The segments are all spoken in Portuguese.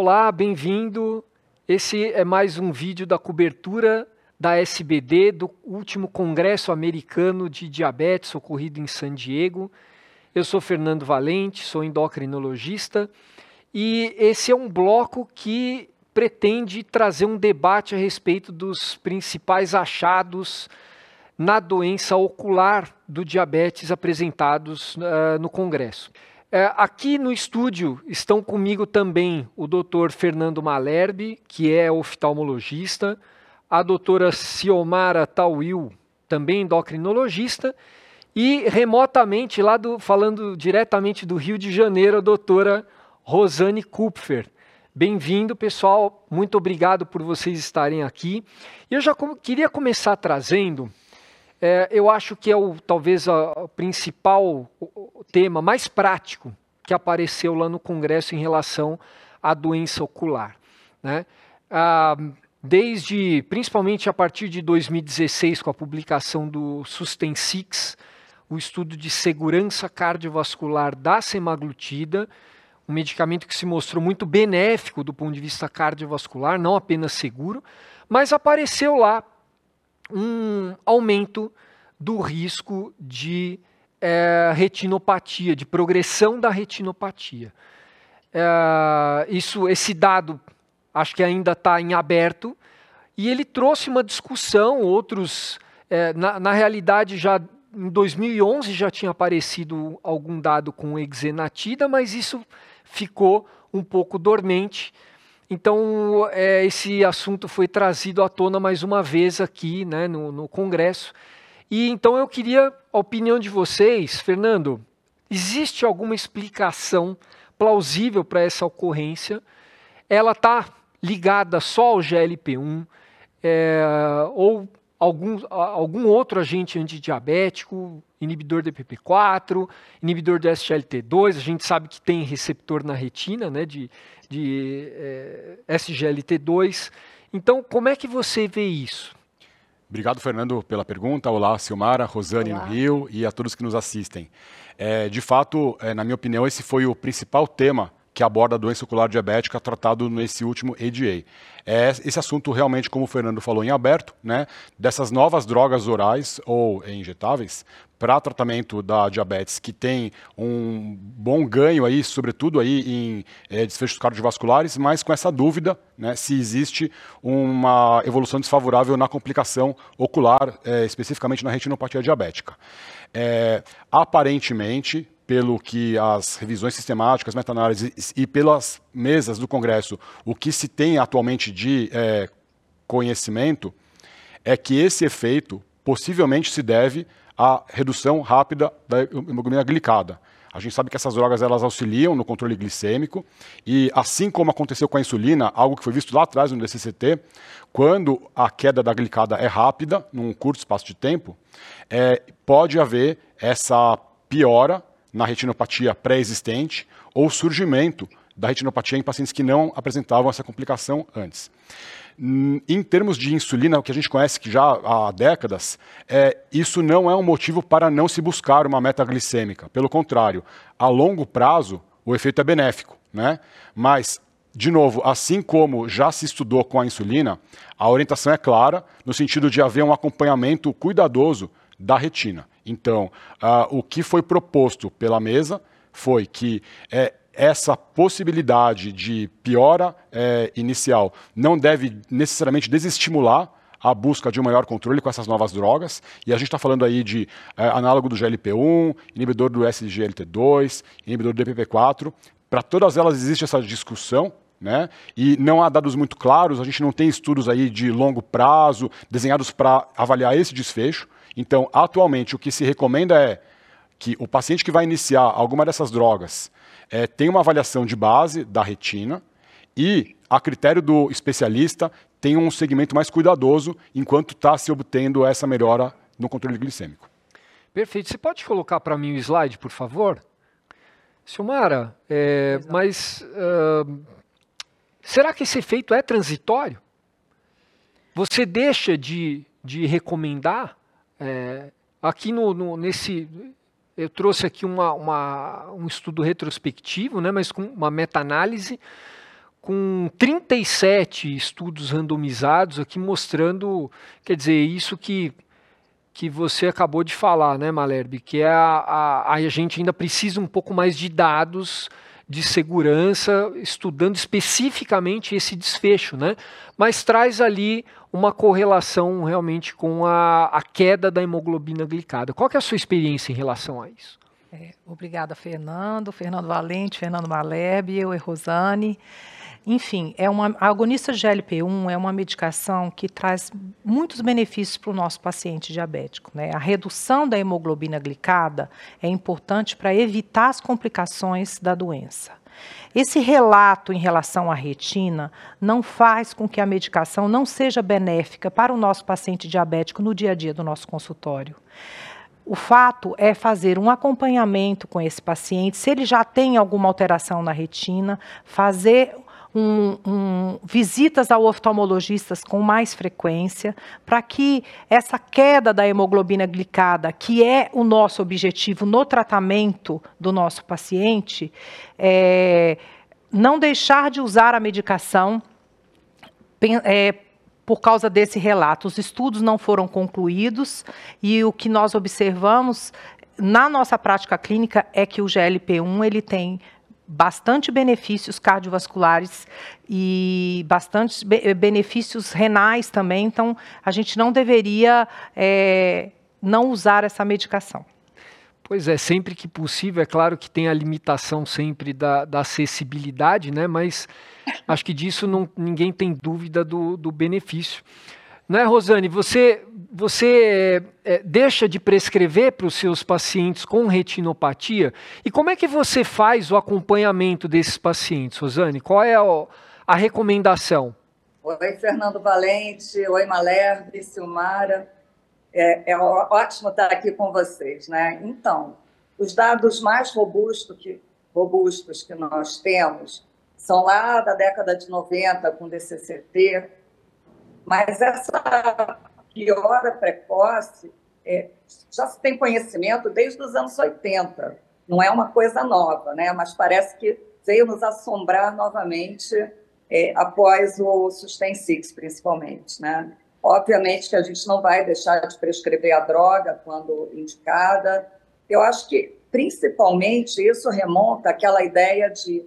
Olá, bem-vindo. Esse é mais um vídeo da cobertura da SBD, do último Congresso Americano de Diabetes ocorrido em San Diego. Eu sou Fernando Valente, sou endocrinologista e esse é um bloco que pretende trazer um debate a respeito dos principais achados na doença ocular do diabetes apresentados uh, no Congresso. Uh, aqui no estúdio estão comigo também o Dr. Fernando Malherbe, que é oftalmologista, a doutora Ciomara Tawil, também endocrinologista, e remotamente, lá do, falando diretamente do Rio de Janeiro, a doutora Rosane Kupfer. Bem-vindo, pessoal. Muito obrigado por vocês estarem aqui. Eu já com, queria começar trazendo, é, eu acho que é o, talvez o principal tema mais prático que apareceu lá no Congresso em relação à doença ocular. Né? Ah, desde, principalmente a partir de 2016, com a publicação do Sustain Six, o estudo de segurança cardiovascular da semaglutida, um medicamento que se mostrou muito benéfico do ponto de vista cardiovascular, não apenas seguro, mas apareceu lá um aumento do risco de é, retinopatia, de progressão da retinopatia. É, isso, esse dado, acho que ainda está em aberto, e ele trouxe uma discussão, outros, é, na, na realidade já em 2011 já tinha aparecido algum dado com exenatida, mas isso ficou um pouco dormente. Então, é, esse assunto foi trazido à tona mais uma vez aqui né, no, no Congresso. E então eu queria a opinião de vocês, Fernando. Existe alguma explicação plausível para essa ocorrência? Ela está ligada só ao GLP-1 é, ou algum, algum outro agente antidiabético, inibidor do PP4, inibidor do SGLT2, a gente sabe que tem receptor na retina né, de, de é, SGLT2. Então, como é que você vê isso? Obrigado, Fernando, pela pergunta. Olá, Silmara, Rosane Olá. no Rio e a todos que nos assistem. É, de fato, é, na minha opinião, esse foi o principal tema que aborda a doença ocular diabética tratado nesse último ADA. É esse assunto realmente, como o Fernando falou, em aberto, né, dessas novas drogas orais ou injetáveis para tratamento da diabetes que tem um bom ganho aí, sobretudo aí em é, desfechos cardiovasculares, mas com essa dúvida né, se existe uma evolução desfavorável na complicação ocular, é, especificamente na retinopatia diabética. É, aparentemente, pelo que as revisões sistemáticas, meta-análises e pelas mesas do Congresso, o que se tem atualmente de é, conhecimento é que esse efeito possivelmente se deve à redução rápida da hemoglobina glicada. A gente sabe que essas drogas elas auxiliam no controle glicêmico e assim como aconteceu com a insulina, algo que foi visto lá atrás no DCCT, quando a queda da glicada é rápida, num curto espaço de tempo, é, pode haver essa piora na retinopatia pré-existente ou surgimento da retinopatia em pacientes que não apresentavam essa complicação antes. Hum, em termos de insulina, o que a gente conhece que já há décadas, é, isso não é um motivo para não se buscar uma meta glicêmica. Pelo contrário, a longo prazo, o efeito é benéfico. Né? Mas, de novo, assim como já se estudou com a insulina, a orientação é clara no sentido de haver um acompanhamento cuidadoso da retina. Então, uh, o que foi proposto pela mesa foi que é, essa possibilidade de piora é, inicial não deve necessariamente desestimular a busca de um maior controle com essas novas drogas. E a gente está falando aí de é, análogo do GLP-1, inibidor do SGLT2, inibidor do DPP-4. Para todas elas existe essa discussão, né? E não há dados muito claros, a gente não tem estudos aí de longo prazo desenhados para avaliar esse desfecho. Então, atualmente, o que se recomenda é que o paciente que vai iniciar alguma dessas drogas é, tenha uma avaliação de base da retina e, a critério do especialista, tenha um segmento mais cuidadoso enquanto está se obtendo essa melhora no controle glicêmico. Perfeito. Você pode colocar para mim o slide, por favor? Silmara, é, mas uh, será que esse efeito é transitório? Você deixa de, de recomendar é, aqui no, no, nesse, eu trouxe aqui uma, uma, um estudo retrospectivo, né, mas com uma meta-análise, com 37 estudos randomizados aqui mostrando, quer dizer, isso que, que você acabou de falar, né, Malherbe, que é a, a, a gente ainda precisa um pouco mais de dados de segurança, estudando especificamente esse desfecho, né? Mas traz ali uma correlação realmente com a, a queda da hemoglobina glicada. Qual é a sua experiência em relação a isso? É, obrigada, Fernando, Fernando Valente, Fernando Maleb, eu e Rosane. Enfim, é uma, a agonista de GLP-1 é uma medicação que traz muitos benefícios para o nosso paciente diabético. Né? A redução da hemoglobina glicada é importante para evitar as complicações da doença. Esse relato em relação à retina não faz com que a medicação não seja benéfica para o nosso paciente diabético no dia a dia do nosso consultório. O fato é fazer um acompanhamento com esse paciente, se ele já tem alguma alteração na retina, fazer um, um, visitas ao oftalmologistas com mais frequência, para que essa queda da hemoglobina glicada, que é o nosso objetivo no tratamento do nosso paciente, é, não deixar de usar a medicação é, por causa desse relato. Os estudos não foram concluídos e o que nós observamos na nossa prática clínica é que o GLP-1 ele tem bastante benefícios cardiovasculares e bastante benefícios renais também. Então, a gente não deveria é, não usar essa medicação. Pois é, sempre que possível, é claro que tem a limitação sempre da, da acessibilidade, né? Mas Acho que disso não, ninguém tem dúvida do, do benefício. Não é, Rosane? Você, você é, deixa de prescrever para os seus pacientes com retinopatia? E como é que você faz o acompanhamento desses pacientes, Rosane? Qual é a, a recomendação? Oi, Fernando Valente. Oi, Malerbe, Silmara. É, é, ótimo estar aqui com vocês. Né? Então, os dados mais robustos que, robustos que nós temos são lá da década de 90 com DCCT, mas essa piora precoce é, já se tem conhecimento desde os anos 80. Não é uma coisa nova, né? mas parece que veio nos assombrar novamente é, após o Sustain Six, principalmente. Né? Obviamente que a gente não vai deixar de prescrever a droga quando indicada. Eu acho que, principalmente, isso remonta àquela ideia de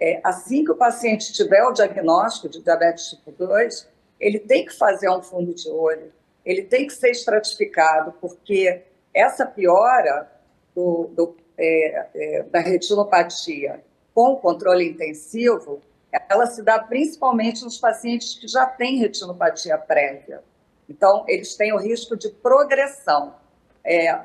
é, assim que o paciente tiver o diagnóstico de diabetes tipo 2, ele tem que fazer um fundo de olho, ele tem que ser estratificado, porque essa piora do, do, é, é, da retinopatia com o controle intensivo, ela se dá principalmente nos pacientes que já têm retinopatia prévia. Então, eles têm o risco de progressão. É,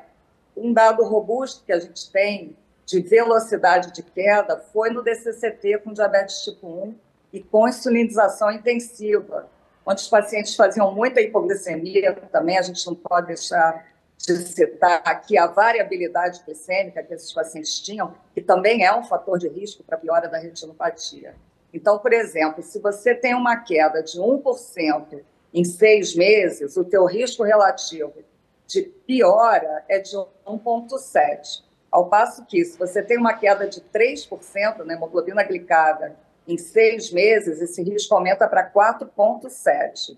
um dado robusto que a gente tem de velocidade de queda foi no DCCT com diabetes tipo 1 e com insulinização intensiva, onde os pacientes faziam muita hipoglicemia também, a gente não pode deixar de citar aqui a variabilidade glicêmica que esses pacientes tinham, que também é um fator de risco para a piora da retinopatia. Então, por exemplo, se você tem uma queda de 1% em seis meses, o teu risco relativo de piora é de 1,7. Ao passo que, se você tem uma queda de 3% na hemoglobina glicada em seis meses, esse risco aumenta para 4,7%.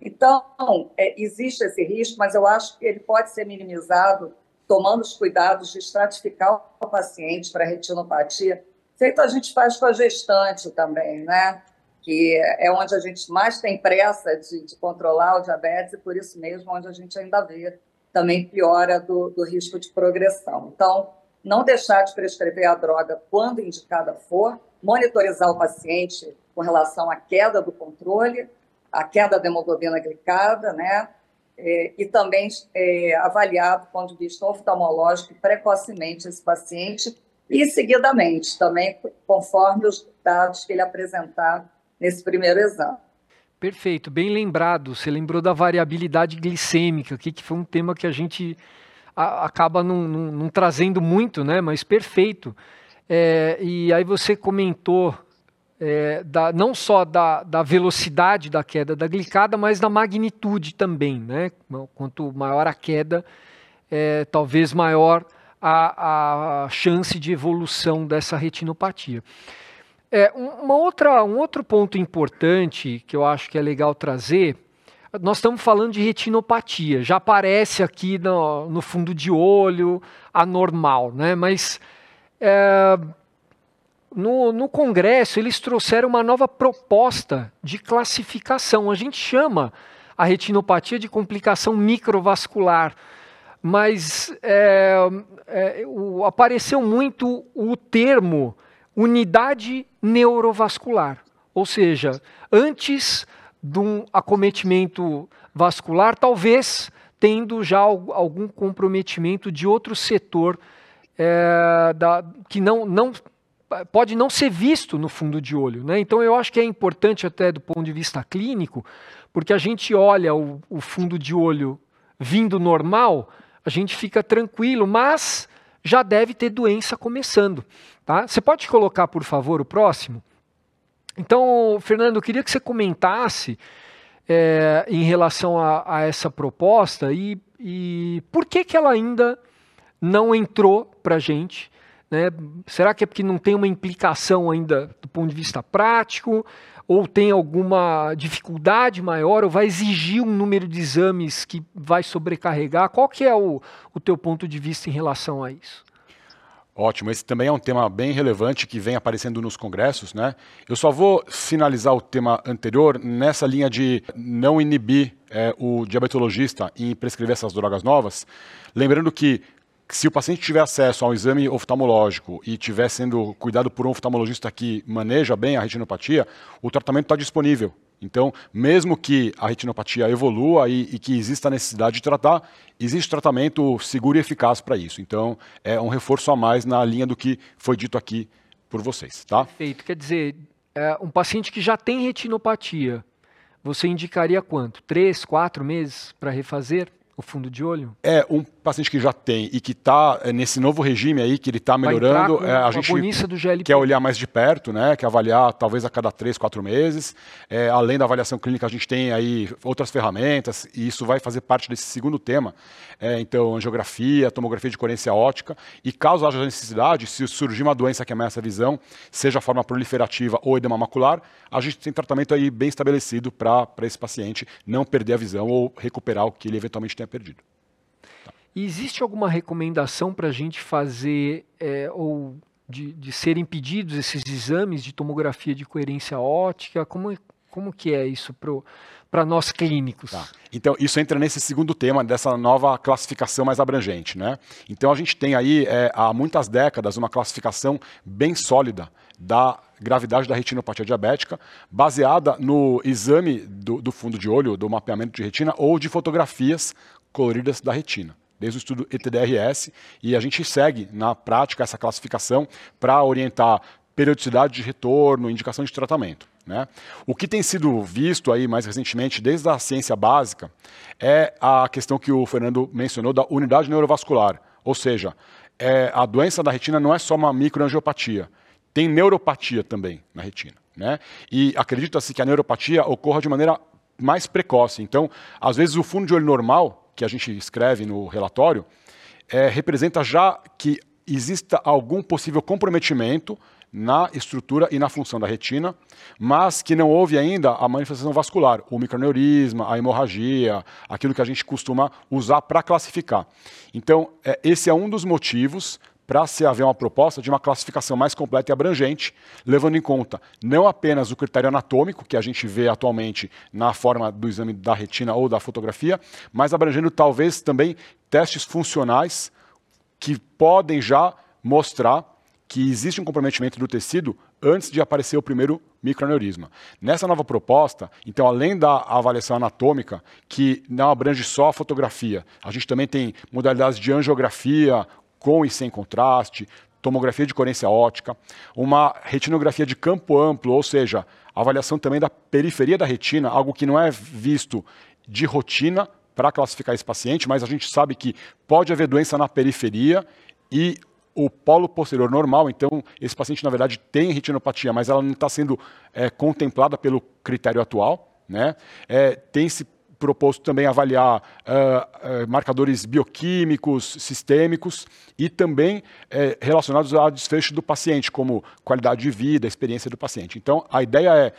Então, é, existe esse risco, mas eu acho que ele pode ser minimizado tomando os cuidados de estratificar o paciente para retinopatia, feito a gente faz com a gestante também, né? Que é onde a gente mais tem pressa de, de controlar o diabetes e por isso mesmo onde a gente ainda vê também piora do, do risco de progressão. Então, não deixar de prescrever a droga quando indicada for, monitorizar o paciente com relação à queda do controle, à queda da hemoglobina glicada, né? É, e também é, avaliar do ponto de vista oftalmológico precocemente esse paciente e seguidamente também conforme os dados que ele apresentar nesse primeiro exame. Perfeito, bem lembrado. Você lembrou da variabilidade glicêmica, que, que foi um tema que a gente acaba não, não, não, trazendo muito, né? Mas perfeito. É, e aí você comentou é, da, não só da, da, velocidade da queda da glicada, mas da magnitude também, né? Quanto maior a queda, é, talvez maior a, a chance de evolução dessa retinopatia. É, uma outra, um outro ponto importante que eu acho que é legal trazer, nós estamos falando de retinopatia, já aparece aqui no, no fundo de olho, anormal, né? Mas é, no, no Congresso eles trouxeram uma nova proposta de classificação. A gente chama a retinopatia de complicação microvascular, mas é, é, o, apareceu muito o termo unidade neurovascular. Ou seja, antes de um acometimento vascular, talvez tendo já algum comprometimento de outro setor é, da, que não, não pode não ser visto no fundo de olho. Né? Então eu acho que é importante até do ponto de vista clínico, porque a gente olha o, o fundo de olho vindo normal, a gente fica tranquilo, mas já deve ter doença começando. Tá? Você pode colocar, por favor, o próximo? Então, Fernando, eu queria que você comentasse é, em relação a, a essa proposta e, e, por que, que ela ainda não entrou para a gente. Né? Será que é porque não tem uma implicação ainda do ponto de vista prático? Ou tem alguma dificuldade maior? Ou vai exigir um número de exames que vai sobrecarregar? Qual que é o, o teu ponto de vista em relação a isso? Ótimo, esse também é um tema bem relevante que vem aparecendo nos congressos, né? Eu só vou finalizar o tema anterior nessa linha de não inibir é, o diabetologista em prescrever essas drogas novas, lembrando que se o paciente tiver acesso ao exame oftalmológico e estiver sendo cuidado por um oftalmologista que maneja bem a retinopatia, o tratamento está disponível. Então, mesmo que a retinopatia evolua e, e, que exista a necessidade de tratar, existe tratamento seguro e eficaz para isso. Então, é um reforço a mais na linha do que foi dito aqui por vocês. Tá? Perfeito. Quer dizer, é, um paciente que já tem retinopatia, você indicaria quanto? Três, quatro meses para refazer? o fundo de olho? É, um paciente que já tem e que está é, nesse novo regime aí, que ele está melhorando, é, a gente do GLP. quer olhar mais de perto, né? Quer avaliar talvez a cada três, quatro meses. É, além da avaliação clínica, a gente tem aí outras ferramentas, e isso vai fazer parte desse segundo tema. É, então, angiografia, tomografia de coerência ótica. E caso haja necessidade, se surgir uma doença que ameaça a visão, seja a forma proliferativa ou edema macular, a gente tem tratamento aí bem estabelecido para esse paciente não perder a visão ou recuperar o que ele eventualmente tenha perdido. Existe alguma recomendação para a gente fazer é, ou de, de serem pedidos esses exames de tomografia de coerência ótica? Como, como que é isso para nós clínicos? Tá. Então, isso entra nesse segundo tema dessa nova classificação mais abrangente. Né? Então, a gente tem aí, é, há muitas décadas, uma classificação bem sólida da gravidade da retinopatia diabética, baseada no exame do, do fundo de olho, do mapeamento de retina ou de fotografias coloridas da retina desde o estudo ETDRS, e a gente segue na prática essa classificação para orientar periodicidade de retorno, indicação de tratamento. Né? O que tem sido visto aí mais recentemente, desde a ciência básica, é a questão que o Fernando mencionou da unidade neurovascular, ou seja, é, a doença da retina não é só uma microangiopatia, tem neuropatia também na retina. Né? E acredita-se que a neuropatia ocorra de maneira mais precoce. Então, às vezes, o fundo de olho normal, que a gente escreve no relatório, é, representa já que exista algum possível comprometimento na estrutura e na função da retina, mas que não houve ainda a manifestação vascular, o microneurisma, a hemorragia, aquilo que a gente costuma usar para classificar. Então, é, esse é um dos motivos para se haver uma proposta de uma classificação mais completa e abrangente, levando em conta não apenas o critério anatômico, que a gente vê atualmente na forma do exame da retina ou da fotografia, mas abrangendo talvez também testes funcionais que podem já mostrar que existe um comprometimento do tecido antes de aparecer o primeiro microaneurisma. Nessa nova proposta, então, além da avaliação anatômica, que não abrange só a fotografia, a gente também tem modalidades de angiografia, com e sem contraste, tomografia de coerência ótica, uma retinografia de campo amplo, ou seja, avaliação também da periferia da retina, algo que não é visto de rotina para classificar esse paciente, mas a gente sabe que pode haver doença na periferia e o polo posterior normal, então esse paciente na verdade tem retinopatia, mas ela não está sendo é, contemplada pelo critério atual, né? É, tem se proposto também avaliar uh, marcadores bioquímicos, sistêmicos e também uh, relacionados ao desfecho do paciente, como qualidade de vida, experiência do paciente. Então, a ideia é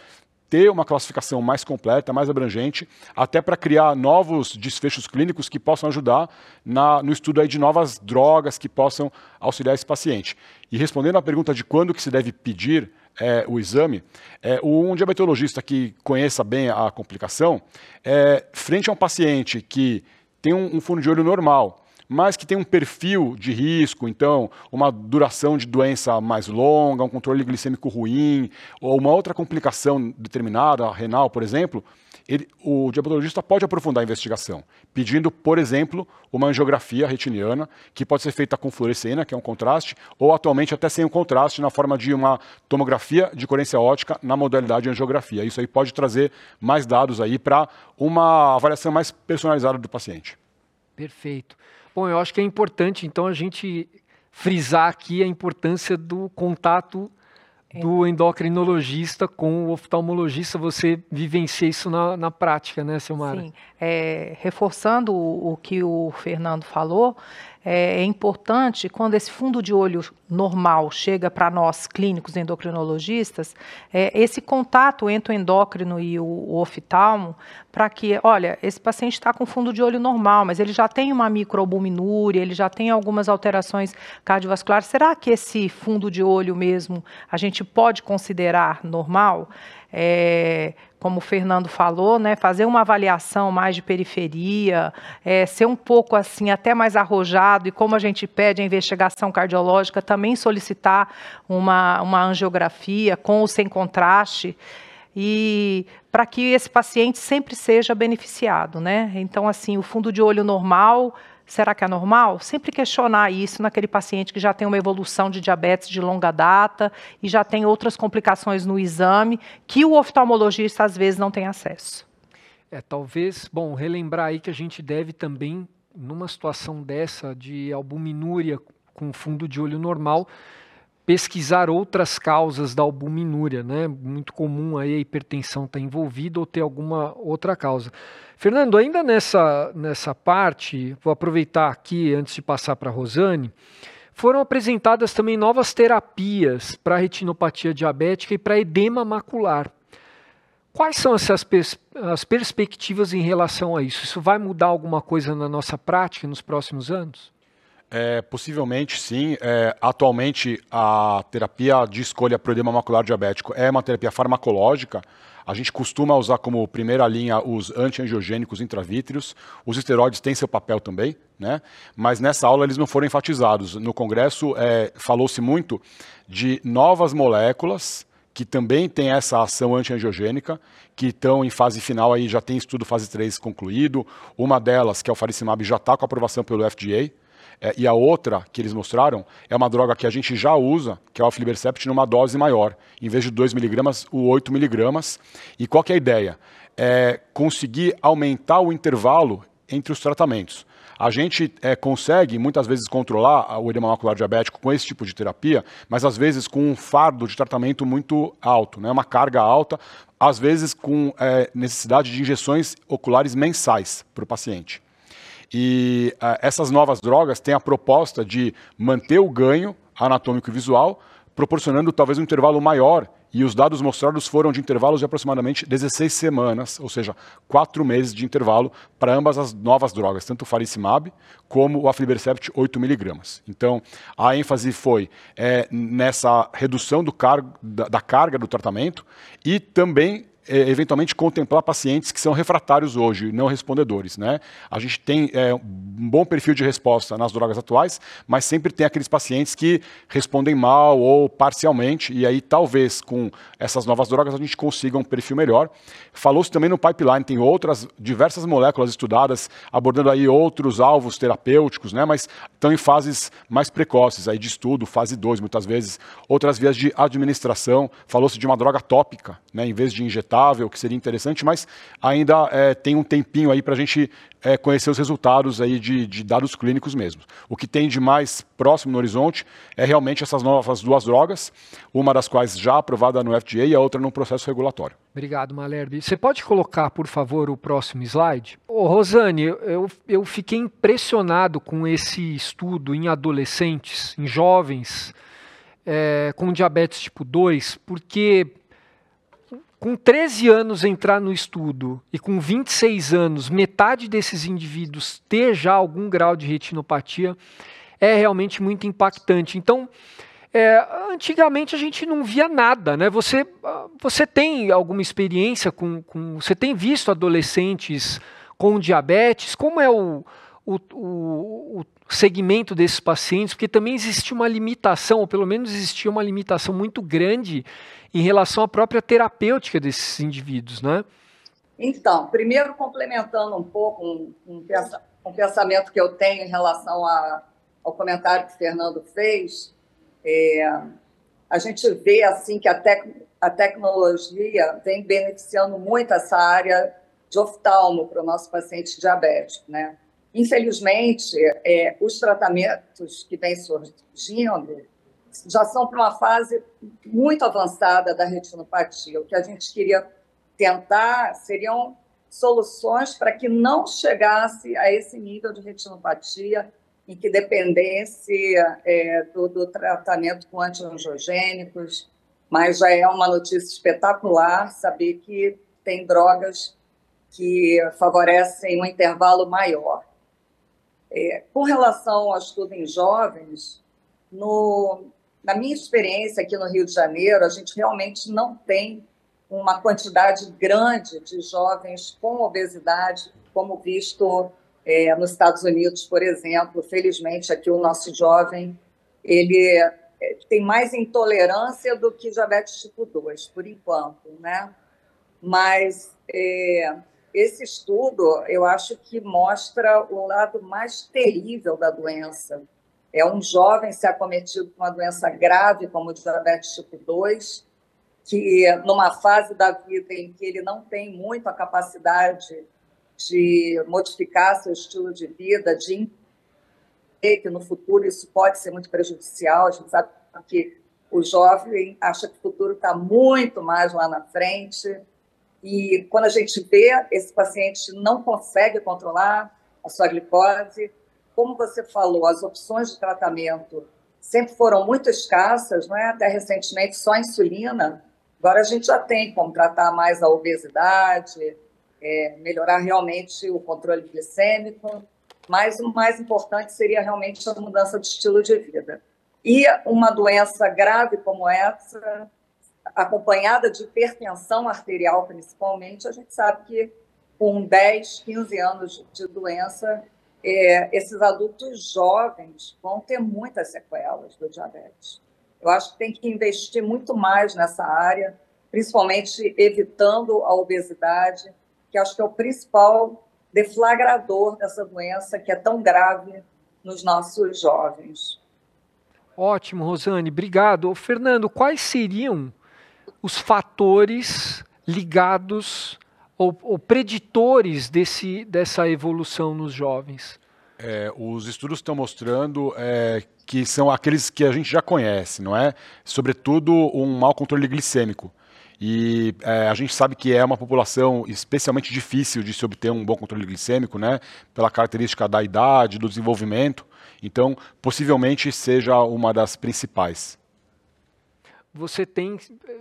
ter uma classificação mais completa, mais abrangente, até para criar novos desfechos clínicos que possam ajudar na, no estudo aí de novas drogas que possam auxiliar esse paciente. E respondendo à pergunta de quando que se deve pedir é, o exame, é, um diabetologista que conheça bem a complicação, é, frente a um paciente que tem um, um fundo de olho normal, mas que tem um perfil de risco, então uma duração de doença mais longa, um controle glicêmico ruim, ou uma outra complicação determinada, renal, por exemplo, ele, o diabetologista pode aprofundar a investigação, pedindo, por exemplo, uma angiografia retiniana, que pode ser feita com fluorescina, que é um contraste, ou atualmente até sem um contraste, na forma de uma tomografia de coerência ótica na modalidade angiografia. Isso aí pode trazer mais dados aí para uma avaliação mais personalizada do paciente. Perfeito. Bom, eu acho que é importante, então, a gente frisar aqui a importância do contato é. do endocrinologista com o oftalmologista, você vivencia isso na, na prática, né, Silmara? Sim, é, reforçando o, o, que o Fernando falou, é, é, importante quando esse fundo de olho normal chega para nós clínicos endocrinologistas, é, esse contato entre o endócrino e o, o oftalmo, para que, olha, esse paciente está com fundo de olho normal, mas ele já tem uma microalbuminúria, ele já tem algumas alterações cardiovasculares. Será que esse fundo de olho mesmo a gente pode considerar normal? É, como o Fernando falou, né, fazer uma avaliação mais de periferia, é, ser um pouco assim até mais arrojado e como a gente pede a investigação cardiológica, também solicitar uma, uma angiografia com ou sem contraste e para que esse paciente sempre seja beneficiado, né? Então, assim, o fundo de olho normal Será que é normal? Sempre questionar isso naquele paciente que já tem uma evolução de diabetes de longa data e já tem outras complicações no exame que o oftalmologista às vezes não tem acesso. É, talvez, bom, relembrar aí que a gente deve também, numa situação dessa de albuminúria com fundo de olho normal, pesquisar outras causas da albuminúria, né? Muito comum aí a hipertensão estar tá envolvida ou ter alguma outra causa. Fernando, ainda nessa, nessa parte, vou aproveitar aqui antes de passar para a Rosane, foram apresentadas também novas terapias para retinopatia diabética e para edema macular. Quais são essas pers as perspectivas em relação a isso? Isso vai mudar alguma coisa na nossa prática nos próximos anos? É, possivelmente sim. É, atualmente, a terapia de escolha para o edema macular diabético é uma terapia farmacológica. A gente costuma usar como primeira linha os antiangiogênicos intravítreos. Os esteroides têm seu papel também, né? mas nessa aula eles não foram enfatizados. No congresso é, falou-se muito de novas moléculas que também têm essa ação antiangiogênica, que estão em fase final, aí já tem estudo fase 3 concluído. Uma delas, que é o faricimab, já está com aprovação pelo FDA, é, e a outra que eles mostraram é uma droga que a gente já usa, que é o aflibercept, numa dose maior. Em vez de 2 miligramas, o 8 miligramas. E qual é a ideia? É conseguir aumentar o intervalo entre os tratamentos. A gente é, consegue muitas vezes controlar o edema macular diabético com esse tipo de terapia, mas às vezes com um fardo de tratamento muito alto, né? uma carga alta, às vezes com é, necessidade de injeções oculares mensais para o paciente. E uh, essas novas drogas têm a proposta de manter o ganho anatômico e visual, proporcionando talvez um intervalo maior. E os dados mostrados foram de intervalos de aproximadamente 16 semanas, ou seja, quatro meses de intervalo para ambas as novas drogas, tanto o faricimab como o aflibercept 8 miligramas. Então, a ênfase foi é, nessa redução do car da, da carga do tratamento e também eventualmente contemplar pacientes que são refratários hoje, não respondedores. Né? A gente tem é, um bom perfil de resposta nas drogas atuais, mas sempre tem aqueles pacientes que respondem mal ou parcialmente, e aí talvez com essas novas drogas a gente consiga um perfil melhor. Falou-se também no pipeline, tem outras diversas moléculas estudadas abordando aí outros alvos terapêuticos, né? mas estão em fases mais precoces aí de estudo, fase 2 muitas vezes, outras vias de administração. Falou-se de uma droga tópica, né? em vez de injetar que seria interessante, mas ainda é, tem um tempinho aí para a gente é, conhecer os resultados aí de, de, dados clínicos mesmos. O que tem de mais próximo no horizonte é realmente essas novas duas drogas, uma das quais já aprovada no FDA e a outra no processo regulatório. Obrigado, Malherbe. Você pode colocar, por favor, o próximo slide? Ô, Rosane, eu, eu fiquei impressionado com esse estudo em adolescentes, em jovens, é, com diabetes tipo 2, porque com 13 anos entrar no estudo e com 26 anos metade desses indivíduos ter já algum grau de retinopatia é realmente muito impactante. Então, é, antigamente a gente não via nada, né? Você, você tem alguma experiência com, com, Você tem visto adolescentes com diabetes? Como é o, o, o, o segmento desses pacientes? Porque também existia uma limitação, ou pelo menos existia uma limitação muito grande em relação à própria terapêutica desses indivíduos, né? Então, primeiro complementando um pouco um, um, um pensamento que eu tenho em relação a, ao comentário que o Fernando fez, é, a gente vê assim que a, tec, a tecnologia vem beneficiando muito essa área de oftalmo para o nosso paciente diabético, né? Infelizmente, é, os tratamentos que vêm surgindo já são para uma fase muito avançada da retinopatia. O que a gente queria tentar seriam soluções para que não chegasse a esse nível de retinopatia em que dependesse é, do, do, tratamento com antiangiogênicos, mas já é uma notícia espetacular saber que tem drogas que favorecem um intervalo maior. É, com relação ao estudo em jovens, no, na minha experiência aqui no Rio de Janeiro, a gente realmente não tem uma quantidade grande de jovens com obesidade, como visto é, nos Estados Unidos, por exemplo. Felizmente, aqui o nosso jovem ele é, tem mais intolerância do que diabetes tipo 2, por enquanto, né? Mas é, esse estudo, eu acho que mostra o lado mais terrível da doença, é um jovem ser acometido com uma doença grave, como o diabetes tipo 2, que numa fase da vida em que ele não tem muito a capacidade de modificar seu estilo de vida, de que no futuro isso pode ser muito prejudicial. A gente sabe que o jovem acha que o futuro está muito mais lá na frente. E quando a gente vê esse paciente não consegue controlar a sua glicose, como você falou, as opções de tratamento sempre foram muito escassas, não é? até recentemente só insulina. Agora a gente já tem como tratar mais a obesidade, é, melhorar realmente o controle glicêmico, mas o mais importante seria realmente a mudança de estilo de vida. E uma doença grave como essa, acompanhada de hipertensão arterial principalmente, a gente sabe que com 10, 15 anos de doença, é, esses adultos jovens vão ter muitas sequelas do diabetes. Eu acho que tem que investir muito mais nessa área, principalmente evitando a obesidade, que acho que é o principal deflagrador dessa doença que é tão grave nos nossos jovens. Ótimo, Rosane, obrigado. Fernando, quais seriam os fatores ligados ou, ou preditores desse, dessa evolução nos jovens? É, os estudos estão mostrando é, que são aqueles que a gente já conhece, não é? Sobretudo um mau controle glicêmico. E é, a gente sabe que é uma população especialmente difícil de se obter um bom controle glicêmico, né? Pela característica da idade, do desenvolvimento. Então, possivelmente seja uma das principais. Você tem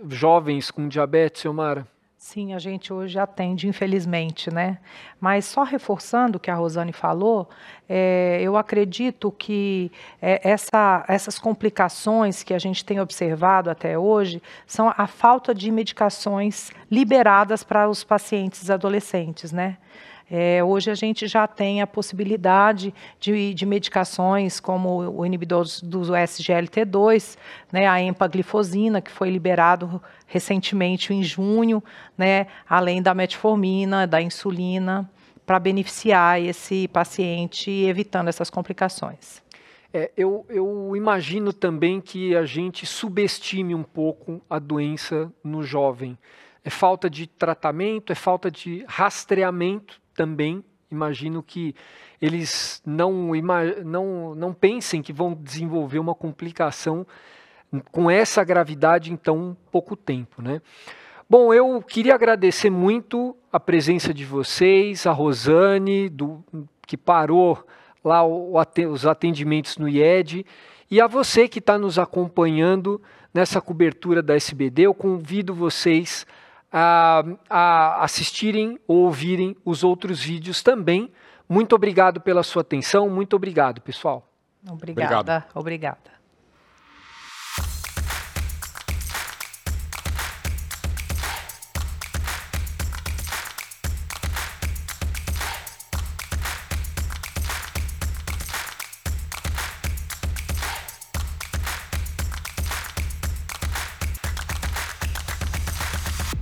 jovens com diabetes, Omara? Sim, a gente hoje atende, infelizmente, né? Mas só reforçando o que a Rosane falou, é, eu acredito que é, essa, essas complicações que a gente tem observado até hoje são a falta de medicações liberadas para os pacientes adolescentes, né? É, hoje a gente já tem a possibilidade de, de medicações como o inibidor do SGLT2, né, a empaglifosina, que foi liberado recentemente em junho, né, além da metformina, da insulina, para beneficiar esse paciente evitando essas complicações. É, eu, eu, imagino também que a gente subestime um pouco a doença no jovem. é falta de tratamento, é falta de rastreamento também. Imagino que eles não, não, não pensem que vão desenvolver uma complicação com essa gravidade em tão pouco tempo. Né? Bom, eu queria agradecer muito a presença de vocês, a Rosane, do, que parou lá o, os atendimentos no IED, e a você que está nos acompanhando nessa cobertura da SBD. Eu convido vocês a, a assistirem ou ouvirem os outros vídeos também. Muito obrigado pela sua atenção, muito obrigado, pessoal. Obrigada, obrigado. obrigada.